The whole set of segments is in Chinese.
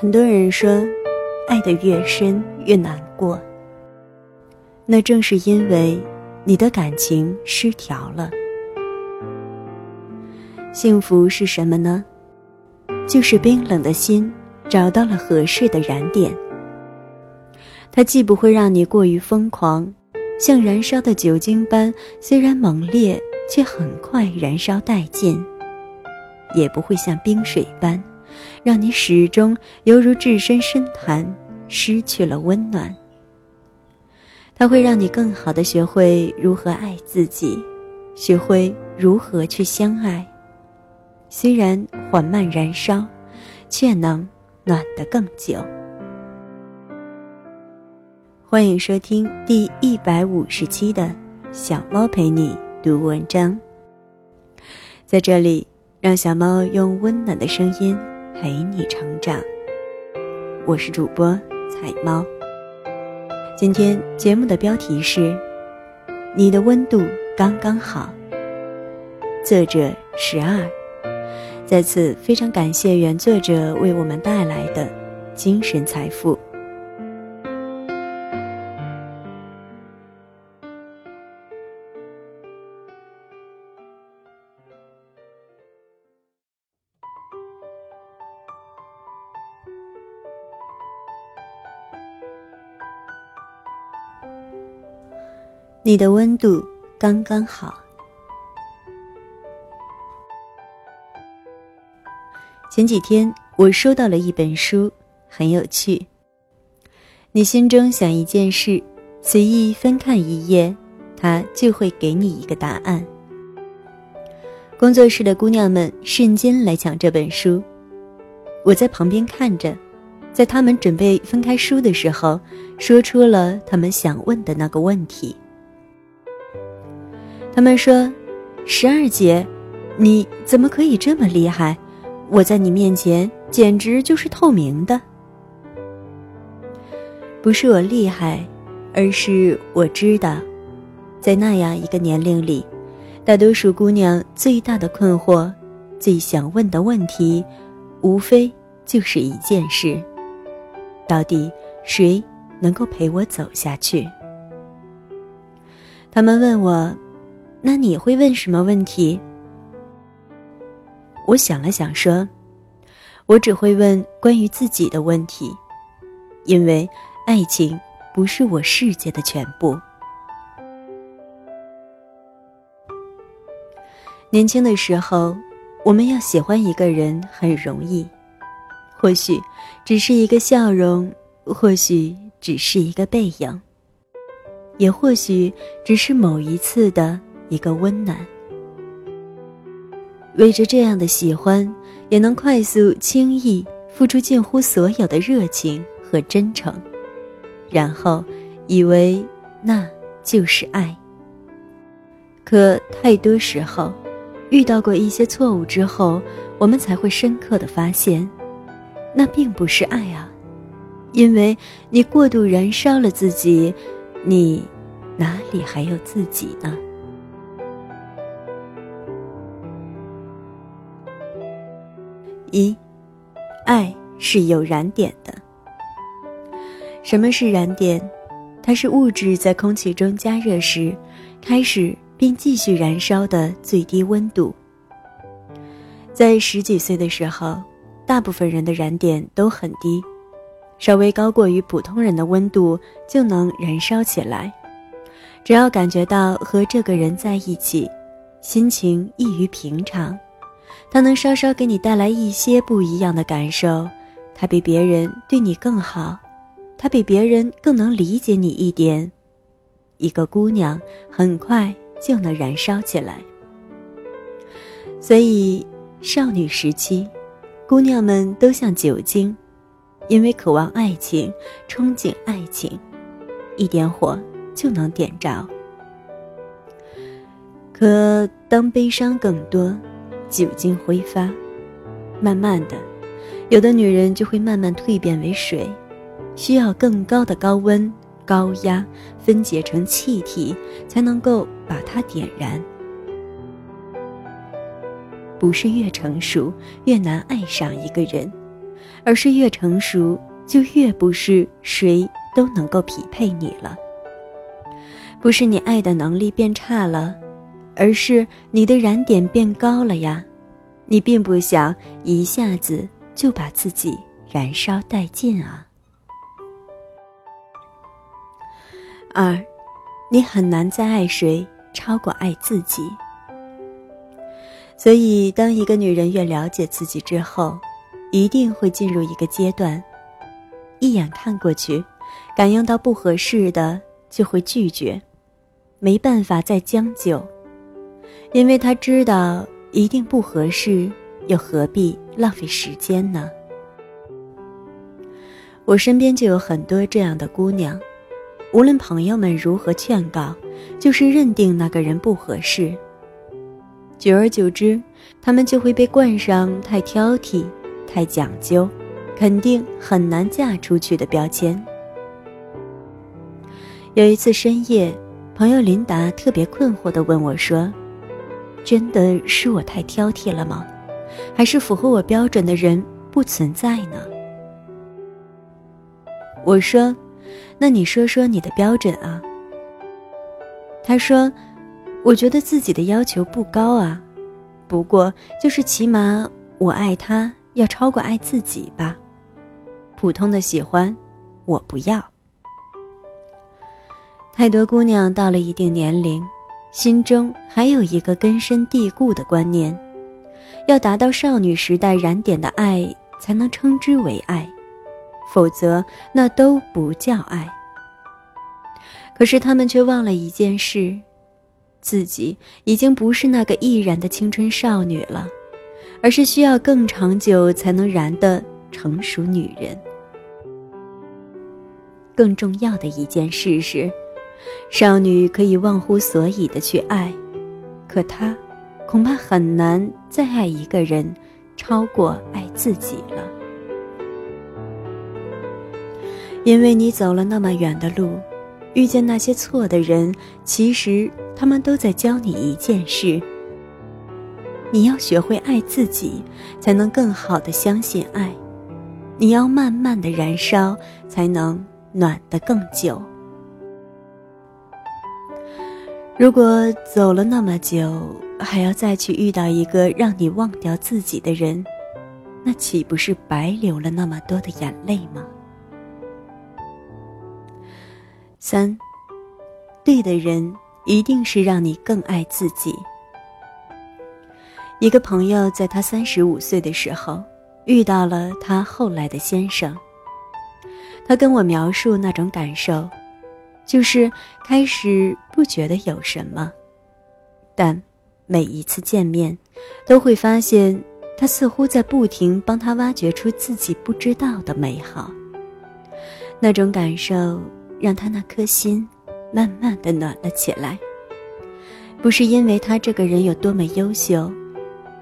很多人说，爱得越深越难过。那正是因为你的感情失调了。幸福是什么呢？就是冰冷的心找到了合适的燃点。它既不会让你过于疯狂，像燃烧的酒精般，虽然猛烈，却很快燃烧殆尽；也不会像冰水般，让你始终犹如置身深潭，失去了温暖。它会让你更好的学会如何爱自己，学会如何去相爱。虽然缓慢燃烧，却能暖得更久。欢迎收听第一百五十期的《小猫陪你读文章》。在这里，让小猫用温暖的声音陪你成长。我是主播彩猫。今天节目的标题是《你的温度刚刚好》，作者十二。在此，非常感谢原作者为我们带来的精神财富。你的温度刚刚好。前几天我收到了一本书，很有趣。你心中想一件事，随意翻看一页，它就会给你一个答案。工作室的姑娘们瞬间来抢这本书，我在旁边看着，在他们准备分开书的时候，说出了他们想问的那个问题。他们说：“十二姐，你怎么可以这么厉害？我在你面前简直就是透明的。不是我厉害，而是我知道，在那样一个年龄里，大多数姑娘最大的困惑、最想问的问题，无非就是一件事：到底谁能够陪我走下去？他们问我。”那你会问什么问题？我想了想，说：“我只会问关于自己的问题，因为爱情不是我世界的全部。”年轻的时候，我们要喜欢一个人很容易，或许只是一个笑容，或许只是一个背影，也或许只是某一次的。一个温暖，为着这样的喜欢，也能快速、轻易付出近乎所有的热情和真诚，然后以为那就是爱。可太多时候，遇到过一些错误之后，我们才会深刻的发现，那并不是爱啊，因为你过度燃烧了自己，你哪里还有自己呢？一，爱是有燃点的。什么是燃点？它是物质在空气中加热时，开始并继续燃烧的最低温度。在十几岁的时候，大部分人的燃点都很低，稍微高过于普通人的温度就能燃烧起来。只要感觉到和这个人在一起，心情异于平常。他能稍稍给你带来一些不一样的感受，他比别人对你更好，他比别人更能理解你一点。一个姑娘很快就能燃烧起来。所以，少女时期，姑娘们都像酒精，因为渴望爱情，憧憬爱情，一点火就能点着。可当悲伤更多。酒精挥发，慢慢的，有的女人就会慢慢蜕变为水，需要更高的高温、高压分解成气体，才能够把它点燃。不是越成熟越难爱上一个人，而是越成熟就越不是谁都能够匹配你了。不是你爱的能力变差了，而是你的燃点变高了呀。你并不想一下子就把自己燃烧殆尽啊。二，你很难再爱谁超过爱自己。所以，当一个女人越了解自己之后，一定会进入一个阶段，一眼看过去，感应到不合适的就会拒绝，没办法再将就，因为她知道一定不合适，又何必浪费时间呢？我身边就有很多这样的姑娘。无论朋友们如何劝告，就是认定那个人不合适。久而久之，他们就会被冠上太挑剔、太讲究、肯定很难嫁出去的标签。有一次深夜，朋友琳达特别困惑地问我说：“真的是我太挑剔了吗？还是符合我标准的人不存在呢？”我说。那你说说你的标准啊？他说：“我觉得自己的要求不高啊，不过就是起码我爱他要超过爱自己吧。普通的喜欢，我不要。”太多姑娘到了一定年龄，心中还有一个根深蒂固的观念：要达到少女时代燃点的爱，才能称之为爱。否则，那都不叫爱。可是他们却忘了一件事：自己已经不是那个易燃的青春少女了，而是需要更长久才能燃的成熟女人。更重要的一件事是，少女可以忘乎所以的去爱，可她恐怕很难再爱一个人，超过爱自己了。因为你走了那么远的路，遇见那些错的人，其实他们都在教你一件事：你要学会爱自己，才能更好的相信爱；你要慢慢的燃烧，才能暖得更久。如果走了那么久，还要再去遇到一个让你忘掉自己的人，那岂不是白流了那么多的眼泪吗？三，对的人一定是让你更爱自己。一个朋友在他三十五岁的时候遇到了他后来的先生。他跟我描述那种感受，就是开始不觉得有什么，但每一次见面，都会发现他似乎在不停帮他挖掘出自己不知道的美好。那种感受。让他那颗心慢慢的暖了起来，不是因为他这个人有多么优秀，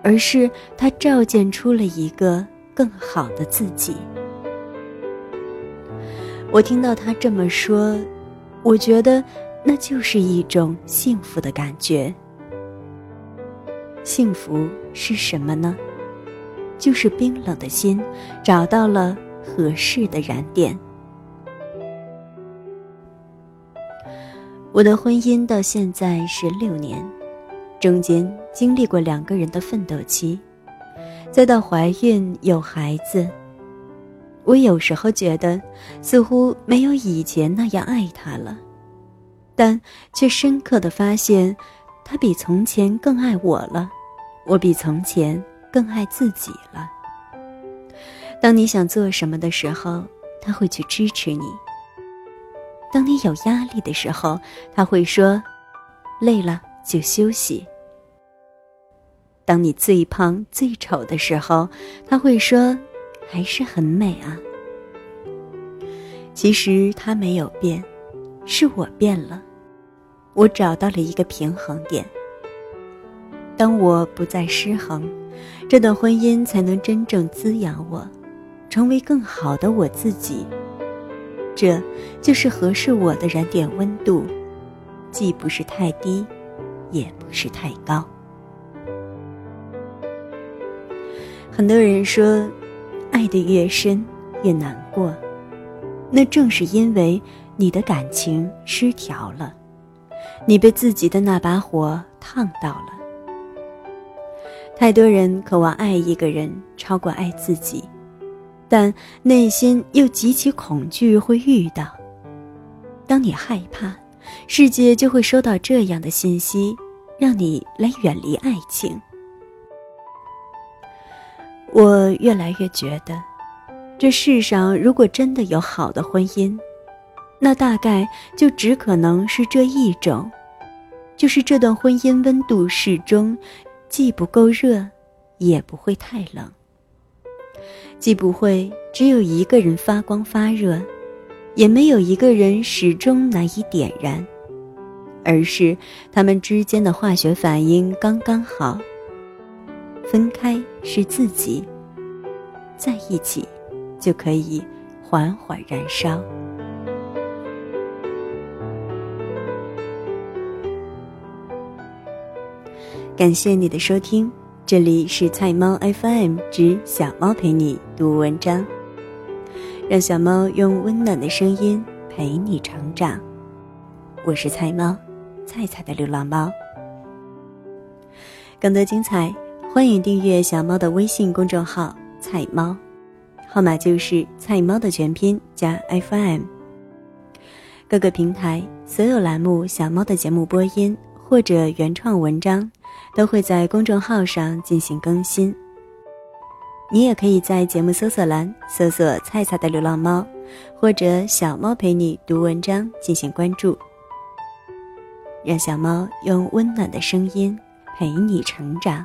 而是他照见出了一个更好的自己。我听到他这么说，我觉得那就是一种幸福的感觉。幸福是什么呢？就是冰冷的心找到了合适的燃点。我的婚姻到现在是六年，中间经历过两个人的奋斗期，再到怀孕有孩子。我有时候觉得似乎没有以前那样爱他了，但却深刻的发现，他比从前更爱我了，我比从前更爱自己了。当你想做什么的时候，他会去支持你。当你有压力的时候，他会说：“累了就休息。”当你最胖最丑的时候，他会说：“还是很美啊。”其实他没有变，是我变了。我找到了一个平衡点。当我不再失衡，这段婚姻才能真正滋养我，成为更好的我自己。这就是合适我的燃点温度，既不是太低，也不是太高。很多人说，爱得越深越难过，那正是因为你的感情失调了，你被自己的那把火烫到了。太多人渴望爱一个人超过爱自己，但内心又极其恐惧会遇到。当你害怕，世界就会收到这样的信息，让你来远离爱情。我越来越觉得，这世上如果真的有好的婚姻，那大概就只可能是这一种，就是这段婚姻温度适中，既不够热，也不会太冷，既不会只有一个人发光发热，也没有一个人始终难以点燃，而是他们之间的化学反应刚刚好。分开是自己，在一起就可以缓缓燃烧。感谢你的收听，这里是菜猫 FM 之小猫陪你读文章，让小猫用温暖的声音陪你成长。我是菜猫，菜菜的流浪猫，更多精彩。欢迎订阅小猫的微信公众号“菜猫”，号码就是“菜猫”的全拼加 FM。各个平台所有栏目小猫的节目播音或者原创文章，都会在公众号上进行更新。你也可以在节目搜索栏搜索“菜菜的流浪猫”或者“小猫陪你读文章”进行关注，让小猫用温暖的声音陪你成长。